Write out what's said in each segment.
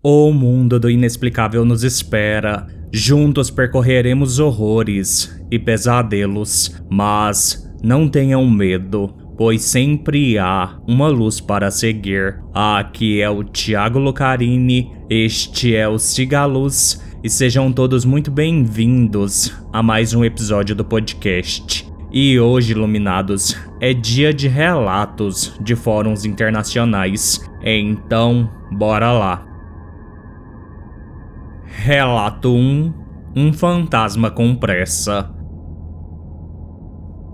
O mundo do inexplicável nos espera. Juntos percorreremos horrores e pesadelos, mas não tenham medo, pois sempre há uma luz para seguir. Aqui é o Tiago Lucarini, este é o Cigaluz e sejam todos muito bem-vindos a mais um episódio do podcast. E hoje, iluminados, é dia de relatos de fóruns internacionais. Então, bora lá. Relato 1 Um fantasma com pressa.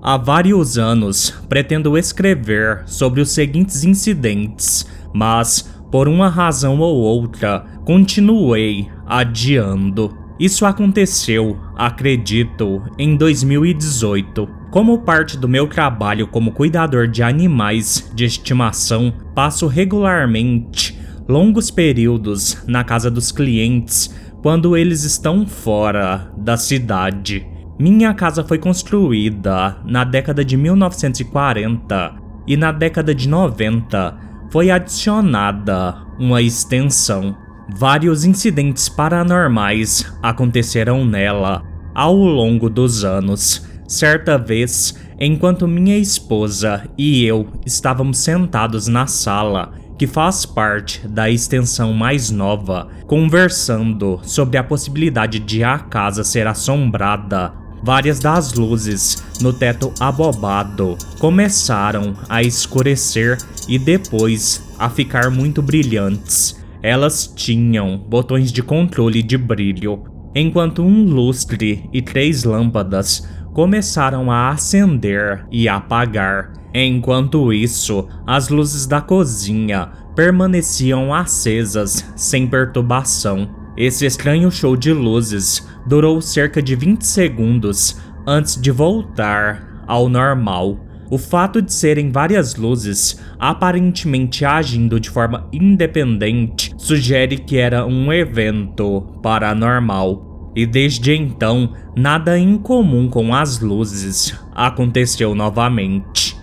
Há vários anos pretendo escrever sobre os seguintes incidentes, mas, por uma razão ou outra, continuei adiando. Isso aconteceu, acredito, em 2018. Como parte do meu trabalho como cuidador de animais de estimação, passo regularmente longos períodos na casa dos clientes quando eles estão fora da cidade. Minha casa foi construída na década de 1940 e na década de 90 foi adicionada uma extensão. Vários incidentes paranormais aconteceram nela ao longo dos anos. Certa vez, enquanto minha esposa e eu estávamos sentados na sala, que faz parte da extensão mais nova, conversando sobre a possibilidade de a casa ser assombrada. Várias das luzes no teto abobado começaram a escurecer e depois a ficar muito brilhantes. Elas tinham botões de controle de brilho, enquanto um lustre e três lâmpadas começaram a acender e apagar. Enquanto isso, as luzes da cozinha permaneciam acesas sem perturbação. Esse estranho show de luzes durou cerca de 20 segundos antes de voltar ao normal. O fato de serem várias luzes aparentemente agindo de forma independente sugere que era um evento paranormal. E desde então, nada incomum com as luzes aconteceu novamente.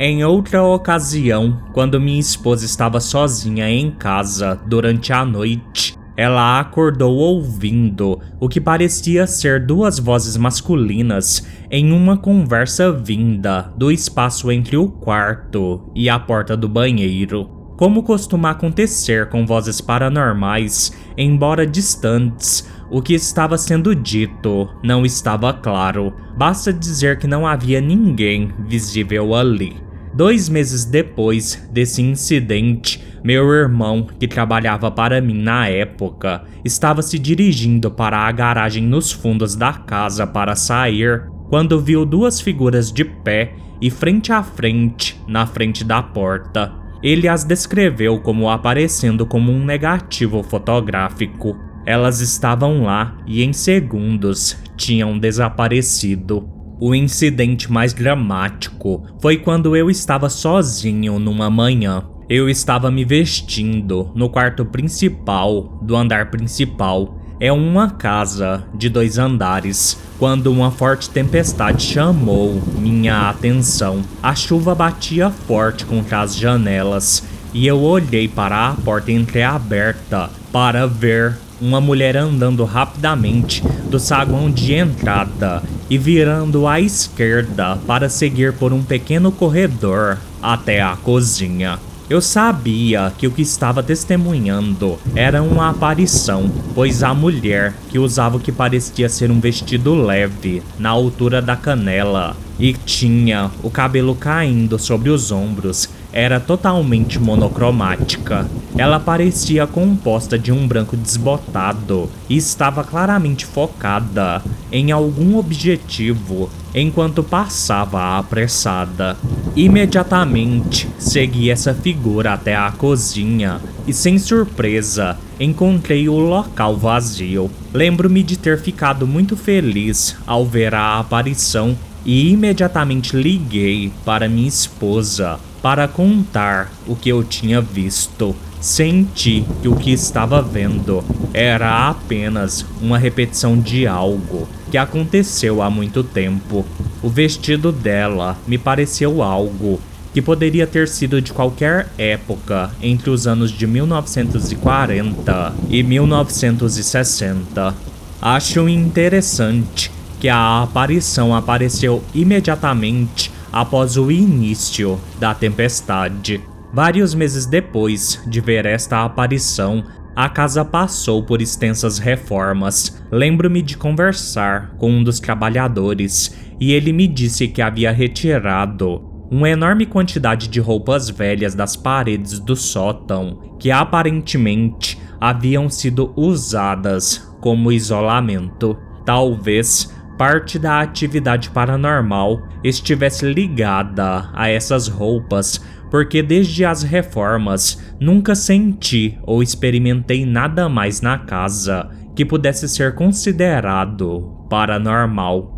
Em outra ocasião, quando minha esposa estava sozinha em casa durante a noite, ela acordou ouvindo o que parecia ser duas vozes masculinas em uma conversa vinda do espaço entre o quarto e a porta do banheiro. Como costuma acontecer com vozes paranormais, embora distantes, o que estava sendo dito não estava claro. Basta dizer que não havia ninguém visível ali. Dois meses depois desse incidente, meu irmão, que trabalhava para mim na época, estava se dirigindo para a garagem nos fundos da casa para sair, quando viu duas figuras de pé e frente a frente na frente da porta. Ele as descreveu como aparecendo como um negativo fotográfico. Elas estavam lá e em segundos tinham desaparecido. O incidente mais dramático foi quando eu estava sozinho numa manhã. Eu estava me vestindo no quarto principal do andar principal é uma casa de dois andares. Quando uma forte tempestade chamou minha atenção, a chuva batia forte contra as janelas e eu olhei para a porta entreaberta para ver uma mulher andando rapidamente do saguão de entrada e virando à esquerda para seguir por um pequeno corredor até a cozinha. Eu sabia que o que estava testemunhando era uma aparição, pois a mulher, que usava o que parecia ser um vestido leve, na altura da canela, e tinha o cabelo caindo sobre os ombros, era totalmente monocromática. Ela parecia composta de um branco desbotado e estava claramente focada em algum objetivo enquanto passava apressada. Imediatamente segui essa figura até a cozinha e, sem surpresa, encontrei o local vazio. Lembro-me de ter ficado muito feliz ao ver a aparição e imediatamente liguei para minha esposa para contar o que eu tinha visto. Senti que o que estava vendo era apenas uma repetição de algo que aconteceu há muito tempo. O vestido dela me pareceu algo que poderia ter sido de qualquer época entre os anos de 1940 e 1960. Acho interessante que a aparição apareceu imediatamente após o início da tempestade. Vários meses depois de ver esta aparição, a casa passou por extensas reformas. Lembro-me de conversar com um dos trabalhadores e ele me disse que havia retirado uma enorme quantidade de roupas velhas das paredes do sótão que aparentemente haviam sido usadas como isolamento. Talvez parte da atividade paranormal estivesse ligada a essas roupas, porque desde as reformas nunca senti ou experimentei nada mais na casa que pudesse ser considerado paranormal.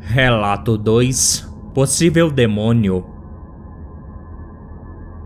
Relato 2 Possível demônio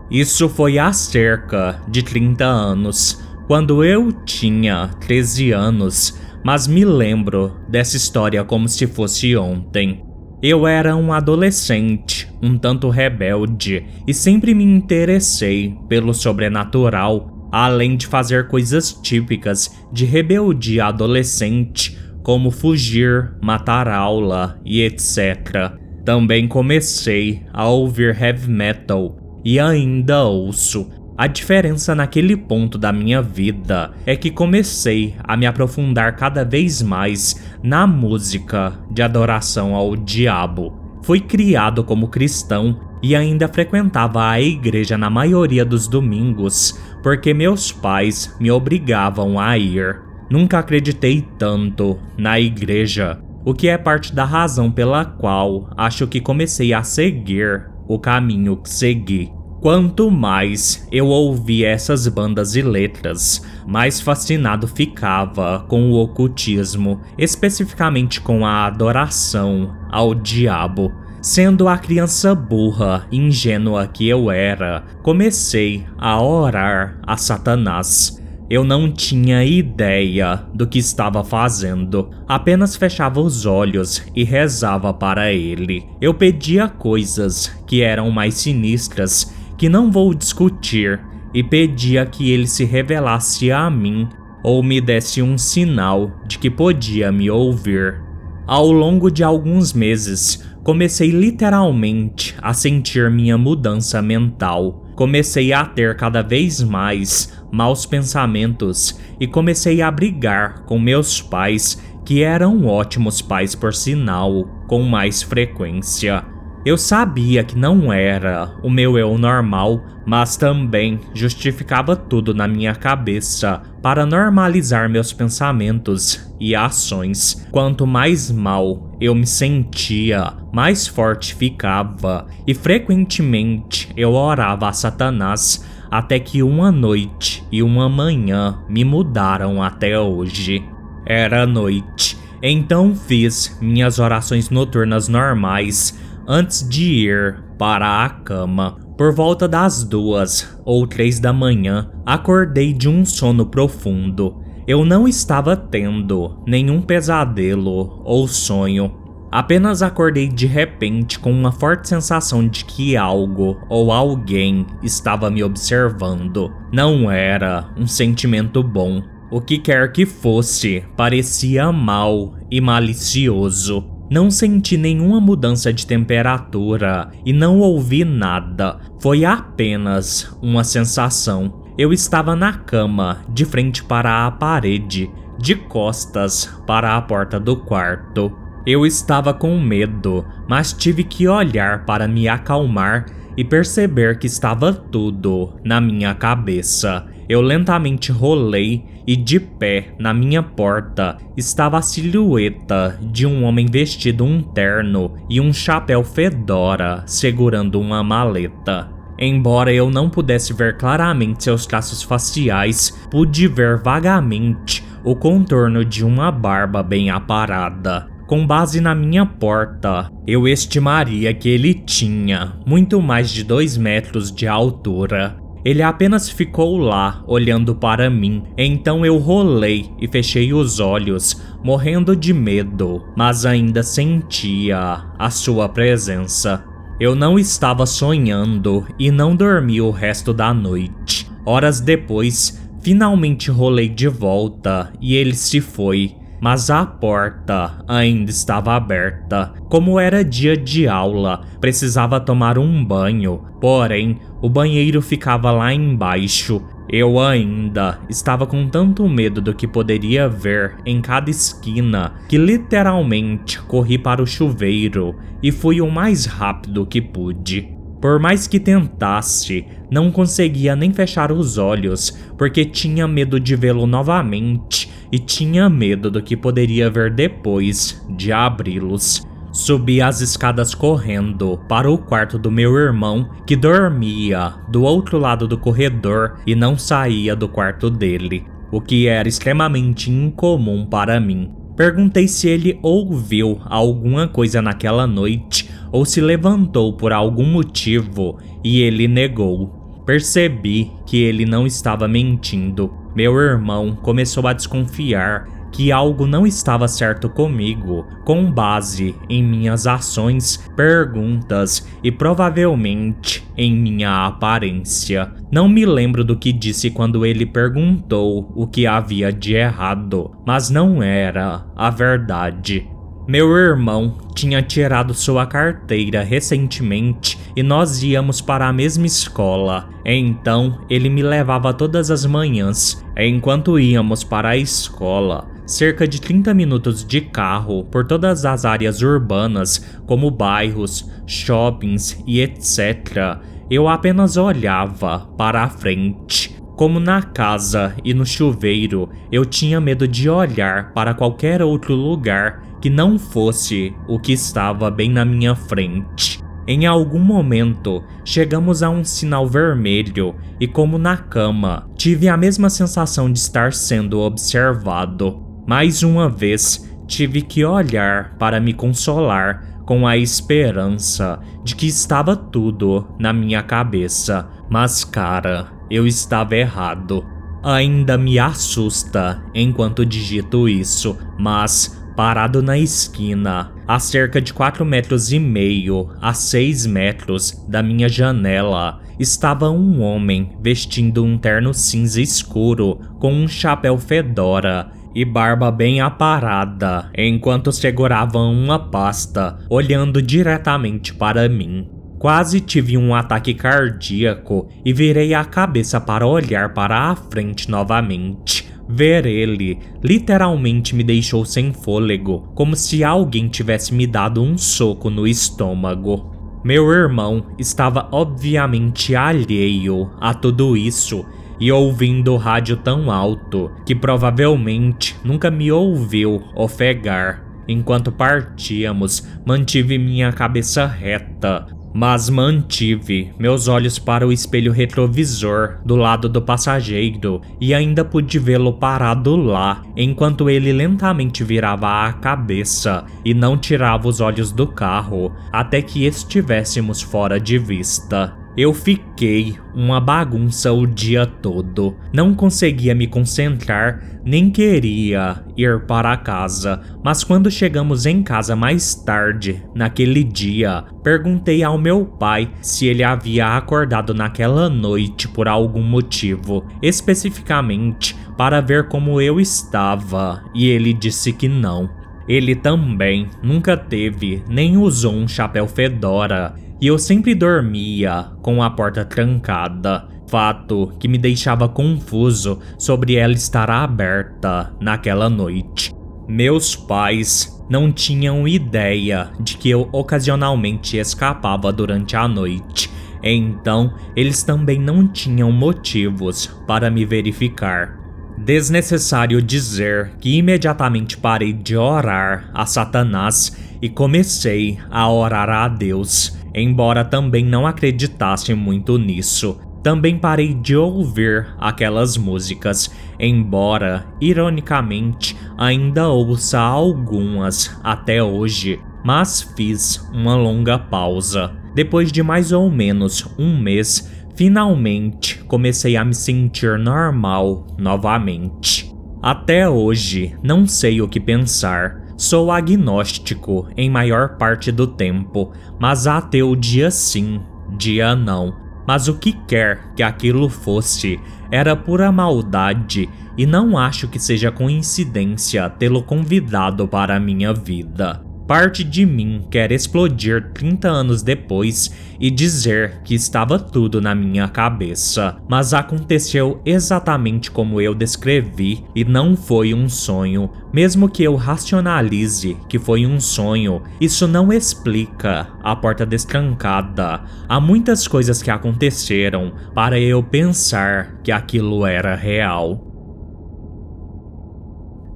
Isso foi há cerca de 30 anos, quando eu tinha 13 anos mas me lembro dessa história como se fosse ontem. Eu era um adolescente, um tanto rebelde, e sempre me interessei pelo sobrenatural, além de fazer coisas típicas de rebeldia adolescente, como fugir, matar aula e etc. Também comecei a ouvir heavy metal e ainda ouço, a diferença naquele ponto da minha vida é que comecei a me aprofundar cada vez mais na música de adoração ao diabo. Fui criado como cristão e ainda frequentava a igreja na maioria dos domingos, porque meus pais me obrigavam a ir. Nunca acreditei tanto na igreja, o que é parte da razão pela qual acho que comecei a seguir o caminho que segui. Quanto mais eu ouvia essas bandas e letras, mais fascinado ficava com o ocultismo, especificamente com a adoração ao diabo. Sendo a criança burra e ingênua que eu era, comecei a orar a Satanás. Eu não tinha ideia do que estava fazendo, apenas fechava os olhos e rezava para ele. Eu pedia coisas que eram mais sinistras que não vou discutir e pedia que ele se revelasse a mim ou me desse um sinal de que podia me ouvir. Ao longo de alguns meses, comecei literalmente a sentir minha mudança mental. Comecei a ter cada vez mais maus pensamentos e comecei a brigar com meus pais, que eram ótimos pais por sinal, com mais frequência. Eu sabia que não era o meu eu normal, mas também justificava tudo na minha cabeça para normalizar meus pensamentos e ações. Quanto mais mal eu me sentia, mais forte ficava, e frequentemente eu orava a Satanás até que uma noite e uma manhã me mudaram até hoje. Era noite, então fiz minhas orações noturnas normais antes de ir para a cama. Por volta das duas ou três da manhã, acordei de um sono profundo. Eu não estava tendo nenhum pesadelo ou sonho. Apenas acordei de repente com uma forte sensação de que algo ou alguém estava me observando. Não era um sentimento bom. O que quer que fosse, parecia mal e malicioso. Não senti nenhuma mudança de temperatura e não ouvi nada. Foi apenas uma sensação. Eu estava na cama, de frente para a parede, de costas para a porta do quarto. Eu estava com medo, mas tive que olhar para me acalmar e perceber que estava tudo na minha cabeça. Eu lentamente rolei e de pé na minha porta estava a silhueta de um homem vestido um terno e um chapéu fedora segurando uma maleta. Embora eu não pudesse ver claramente seus traços faciais, pude ver vagamente o contorno de uma barba bem aparada. Com base na minha porta, eu estimaria que ele tinha muito mais de 2 metros de altura ele apenas ficou lá, olhando para mim. Então eu rolei e fechei os olhos, morrendo de medo, mas ainda sentia a sua presença. Eu não estava sonhando e não dormi o resto da noite. Horas depois, finalmente rolei de volta e ele se foi, mas a porta ainda estava aberta. Como era dia de aula, precisava tomar um banho, porém o banheiro ficava lá embaixo eu ainda estava com tanto medo do que poderia ver em cada esquina que literalmente corri para o chuveiro e fui o mais rápido que pude. Por mais que tentasse, não conseguia nem fechar os olhos porque tinha medo de vê-lo novamente e tinha medo do que poderia ver depois de abri-los. Subi as escadas correndo para o quarto do meu irmão, que dormia do outro lado do corredor e não saía do quarto dele, o que era extremamente incomum para mim. Perguntei se ele ouviu alguma coisa naquela noite ou se levantou por algum motivo e ele negou. Percebi que ele não estava mentindo. Meu irmão começou a desconfiar que algo não estava certo comigo, com base em minhas ações, perguntas e provavelmente em minha aparência. Não me lembro do que disse quando ele perguntou o que havia de errado, mas não era a verdade. Meu irmão tinha tirado sua carteira recentemente e nós íamos para a mesma escola. Então ele me levava todas as manhãs. Enquanto íamos para a escola, cerca de 30 minutos de carro por todas as áreas urbanas, como bairros, shoppings e etc., eu apenas olhava para a frente. Como na casa e no chuveiro, eu tinha medo de olhar para qualquer outro lugar que não fosse o que estava bem na minha frente. Em algum momento, chegamos a um sinal vermelho e, como na cama, tive a mesma sensação de estar sendo observado. Mais uma vez, tive que olhar para me consolar com a esperança de que estava tudo na minha cabeça. Mas, cara, eu estava errado. Ainda me assusta enquanto digito isso, mas parado na esquina, a cerca de 4 metros e meio a 6 metros da minha janela, estava um homem vestindo um terno cinza escuro com um chapéu fedora e barba bem aparada, enquanto segurava uma pasta, olhando diretamente para mim. Quase tive um ataque cardíaco e virei a cabeça para olhar para a frente novamente. Ver ele literalmente me deixou sem fôlego, como se alguém tivesse me dado um soco no estômago. Meu irmão estava obviamente alheio a tudo isso e ouvindo o rádio tão alto que provavelmente nunca me ouviu ofegar. Enquanto partíamos, mantive minha cabeça reta, mas mantive meus olhos para o espelho retrovisor do lado do passageiro e ainda pude vê-lo parado lá, enquanto ele lentamente virava a cabeça e não tirava os olhos do carro até que estivéssemos fora de vista. Eu fiquei uma bagunça o dia todo. Não conseguia me concentrar, nem queria ir para casa. Mas quando chegamos em casa mais tarde, naquele dia, perguntei ao meu pai se ele havia acordado naquela noite por algum motivo, especificamente para ver como eu estava, e ele disse que não. Ele também nunca teve nem usou um chapéu fedora e eu sempre dormia com a porta trancada, fato que me deixava confuso sobre ela estar aberta naquela noite. Meus pais não tinham ideia de que eu ocasionalmente escapava durante a noite, então eles também não tinham motivos para me verificar. Desnecessário dizer que imediatamente parei de orar a Satanás e comecei a orar a Deus embora também não acreditasse muito nisso. Também parei de ouvir aquelas músicas, embora, ironicamente, ainda ouça algumas até hoje, mas fiz uma longa pausa. Depois de mais ou menos um mês, finalmente comecei a me sentir normal novamente. Até hoje, não sei o que pensar Sou agnóstico em maior parte do tempo, mas ateu dia sim, dia não. Mas o que quer que aquilo fosse era pura maldade e não acho que seja coincidência tê-lo convidado para a minha vida. Parte de mim quer explodir 30 anos depois e dizer que estava tudo na minha cabeça, mas aconteceu exatamente como eu descrevi e não foi um sonho. Mesmo que eu racionalize que foi um sonho, isso não explica a porta destrancada. Há muitas coisas que aconteceram para eu pensar que aquilo era real.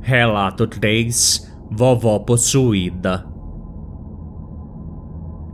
Relato 3 Vovó Possuída.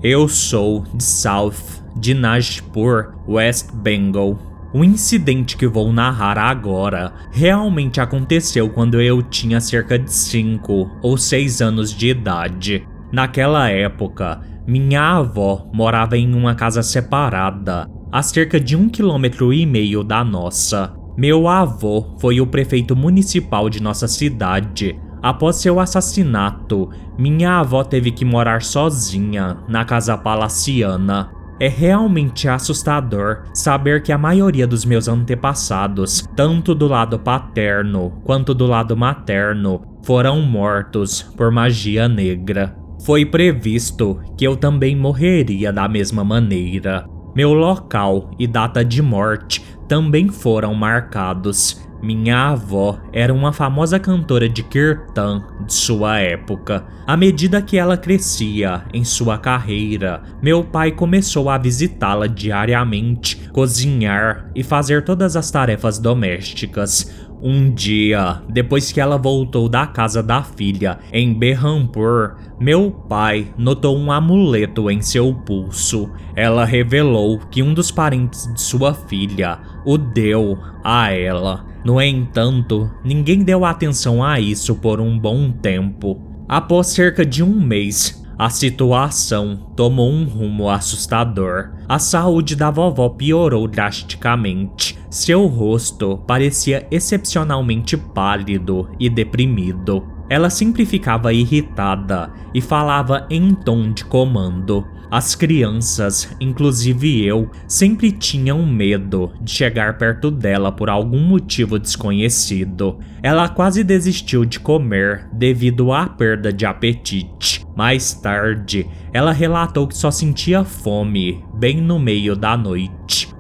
Eu sou de South Dinajpur, West Bengal. O incidente que vou narrar agora realmente aconteceu quando eu tinha cerca de 5 ou 6 anos de idade. Naquela época, minha avó morava em uma casa separada, a cerca de um quilômetro e meio da nossa. Meu avô foi o prefeito municipal de nossa cidade Após seu assassinato, minha avó teve que morar sozinha na casa palaciana. É realmente assustador saber que a maioria dos meus antepassados, tanto do lado paterno quanto do lado materno, foram mortos por magia negra. Foi previsto que eu também morreria da mesma maneira. Meu local e data de morte também foram marcados minha avó era uma famosa cantora de kirtan de sua época. À medida que ela crescia em sua carreira, meu pai começou a visitá-la diariamente, cozinhar e fazer todas as tarefas domésticas. Um dia, depois que ela voltou da casa da filha em Berrampur, meu pai notou um amuleto em seu pulso. Ela revelou que um dos parentes de sua filha o deu a ela. No entanto, ninguém deu atenção a isso por um bom tempo. Após cerca de um mês, a situação tomou um rumo assustador. A saúde da vovó piorou drasticamente. Seu rosto parecia excepcionalmente pálido e deprimido. Ela sempre ficava irritada e falava em tom de comando. As crianças, inclusive eu, sempre tinham medo de chegar perto dela por algum motivo desconhecido. Ela quase desistiu de comer devido à perda de apetite. Mais tarde, ela relatou que só sentia fome bem no meio da noite.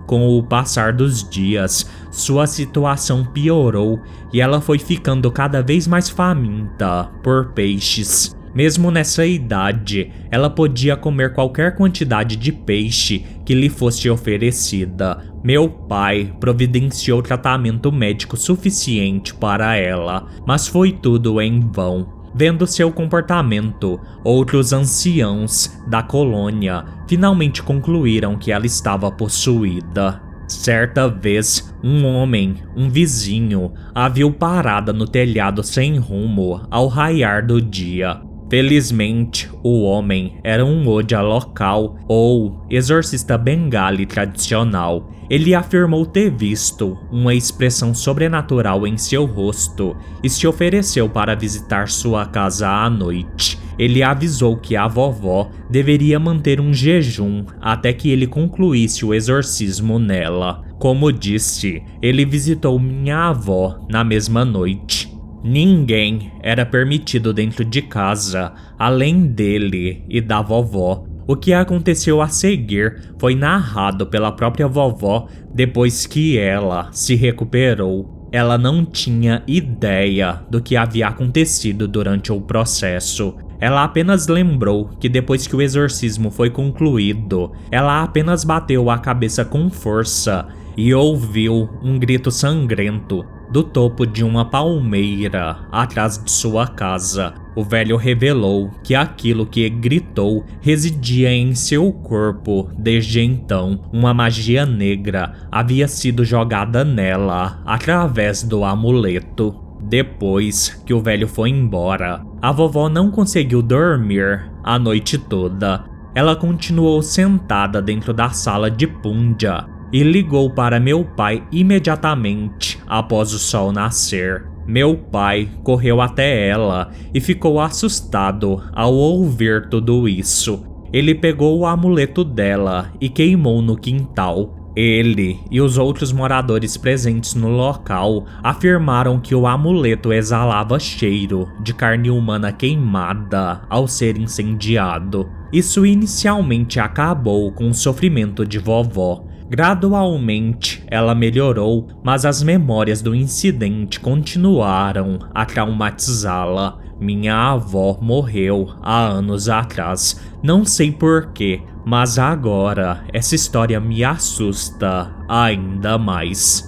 Com o passar dos dias, sua situação piorou e ela foi ficando cada vez mais faminta por peixes. Mesmo nessa idade, ela podia comer qualquer quantidade de peixe que lhe fosse oferecida. Meu pai providenciou tratamento médico suficiente para ela, mas foi tudo em vão. Vendo seu comportamento, outros anciãos da colônia finalmente concluíram que ela estava possuída. Certa vez, um homem, um vizinho, a viu parada no telhado sem rumo ao raiar do dia. Felizmente, o homem era um Odia local ou exorcista bengali tradicional. Ele afirmou ter visto uma expressão sobrenatural em seu rosto e se ofereceu para visitar sua casa à noite. Ele avisou que a vovó deveria manter um jejum até que ele concluísse o exorcismo nela. Como disse, ele visitou minha avó na mesma noite Ninguém era permitido dentro de casa, além dele e da vovó. O que aconteceu a seguir foi narrado pela própria vovó depois que ela se recuperou. Ela não tinha ideia do que havia acontecido durante o processo. Ela apenas lembrou que depois que o exorcismo foi concluído, ela apenas bateu a cabeça com força e ouviu um grito sangrento do topo de uma palmeira atrás de sua casa. O velho revelou que aquilo que gritou residia em seu corpo desde então. Uma magia negra havia sido jogada nela através do amuleto. Depois que o velho foi embora, a vovó não conseguiu dormir a noite toda. Ela continuou sentada dentro da sala de Punja, e ligou para meu pai imediatamente após o sol nascer. Meu pai correu até ela e ficou assustado ao ouvir tudo isso. Ele pegou o amuleto dela e queimou no quintal. Ele e os outros moradores presentes no local afirmaram que o amuleto exalava cheiro de carne humana queimada ao ser incendiado. Isso inicialmente acabou com o sofrimento de vovó. Gradualmente ela melhorou, mas as memórias do incidente continuaram a traumatizá-la. Minha avó morreu há anos atrás. Não sei porquê, mas agora essa história me assusta ainda mais.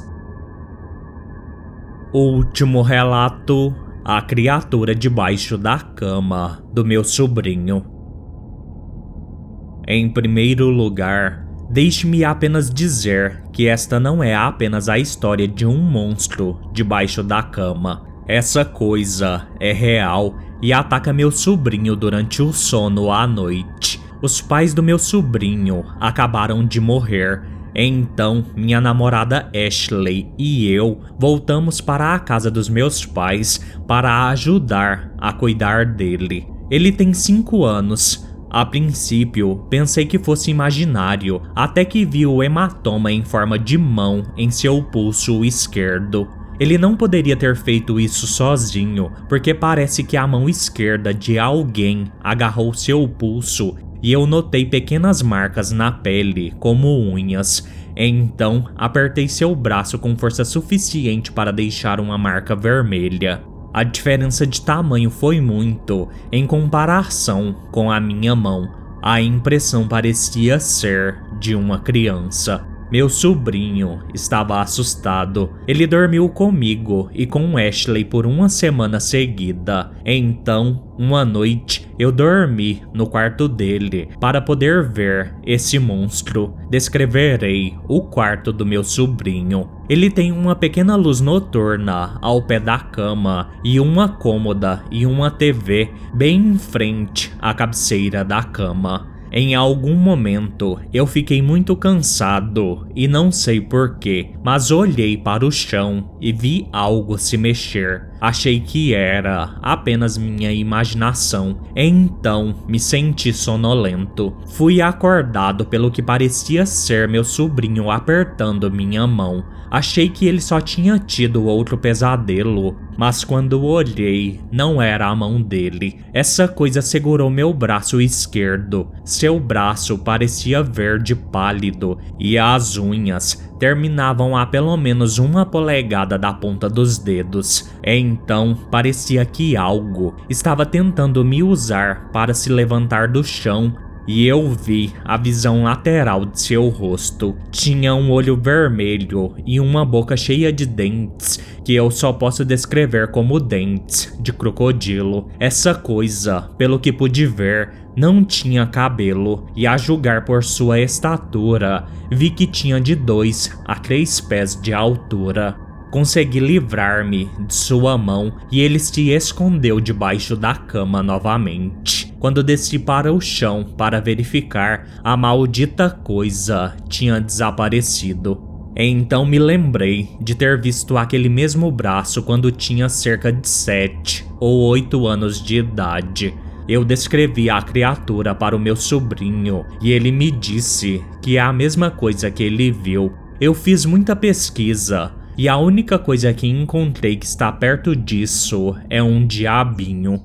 Último relato: A criatura debaixo da cama do meu sobrinho. Em primeiro lugar, deixe-me apenas dizer que esta não é apenas a história de um monstro debaixo da cama. Essa coisa é real e ataca meu sobrinho durante o sono à noite. Os pais do meu sobrinho acabaram de morrer. Então, minha namorada Ashley e eu voltamos para a casa dos meus pais para ajudar a cuidar dele. Ele tem 5 anos. A princípio, pensei que fosse imaginário, até que vi o hematoma em forma de mão em seu pulso esquerdo. Ele não poderia ter feito isso sozinho, porque parece que a mão esquerda de alguém agarrou seu pulso e eu notei pequenas marcas na pele, como unhas. Então, apertei seu braço com força suficiente para deixar uma marca vermelha. A diferença de tamanho foi muito em comparação com a minha mão. A impressão parecia ser de uma criança. Meu sobrinho estava assustado. Ele dormiu comigo e com Ashley por uma semana seguida. Então, uma noite, eu dormi no quarto dele para poder ver esse monstro. Descreverei o quarto do meu sobrinho. Ele tem uma pequena luz noturna ao pé da cama e uma cômoda e uma TV bem em frente à cabeceira da cama. Em algum momento eu fiquei muito cansado e não sei porquê, mas olhei para o chão e vi algo se mexer. Achei que era apenas minha imaginação, então me senti sonolento. Fui acordado pelo que parecia ser meu sobrinho apertando minha mão. Achei que ele só tinha tido outro pesadelo, mas quando olhei, não era a mão dele. Essa coisa segurou meu braço esquerdo. Seu braço parecia verde pálido e as unhas terminavam a pelo menos uma polegada da ponta dos dedos. Então parecia que algo estava tentando me usar para se levantar do chão e eu vi a visão lateral de seu rosto. Tinha um olho vermelho e uma boca cheia de dentes que eu só posso descrever como dentes de crocodilo. Essa coisa, pelo que pude ver, não tinha cabelo e a julgar por sua estatura, vi que tinha de dois a três pés de altura. Consegui livrar-me de sua mão e ele se escondeu debaixo da cama novamente. Quando desci para o chão para verificar, a maldita coisa tinha desaparecido. Então me lembrei de ter visto aquele mesmo braço quando tinha cerca de 7 ou 8 anos de idade. Eu descrevi a criatura para o meu sobrinho e ele me disse que é a mesma coisa que ele viu. Eu fiz muita pesquisa e a única coisa que encontrei que está perto disso é um diabinho.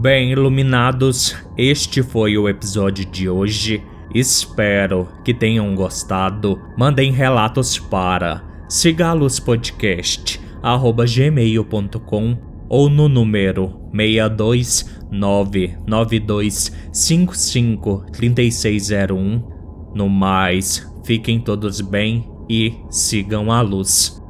Bem, iluminados, este foi o episódio de hoje. Espero que tenham gostado. Mandem relatos para sigalospodcast@gmail.com ou no número 62992553601. No mais, fiquem todos bem e sigam a luz.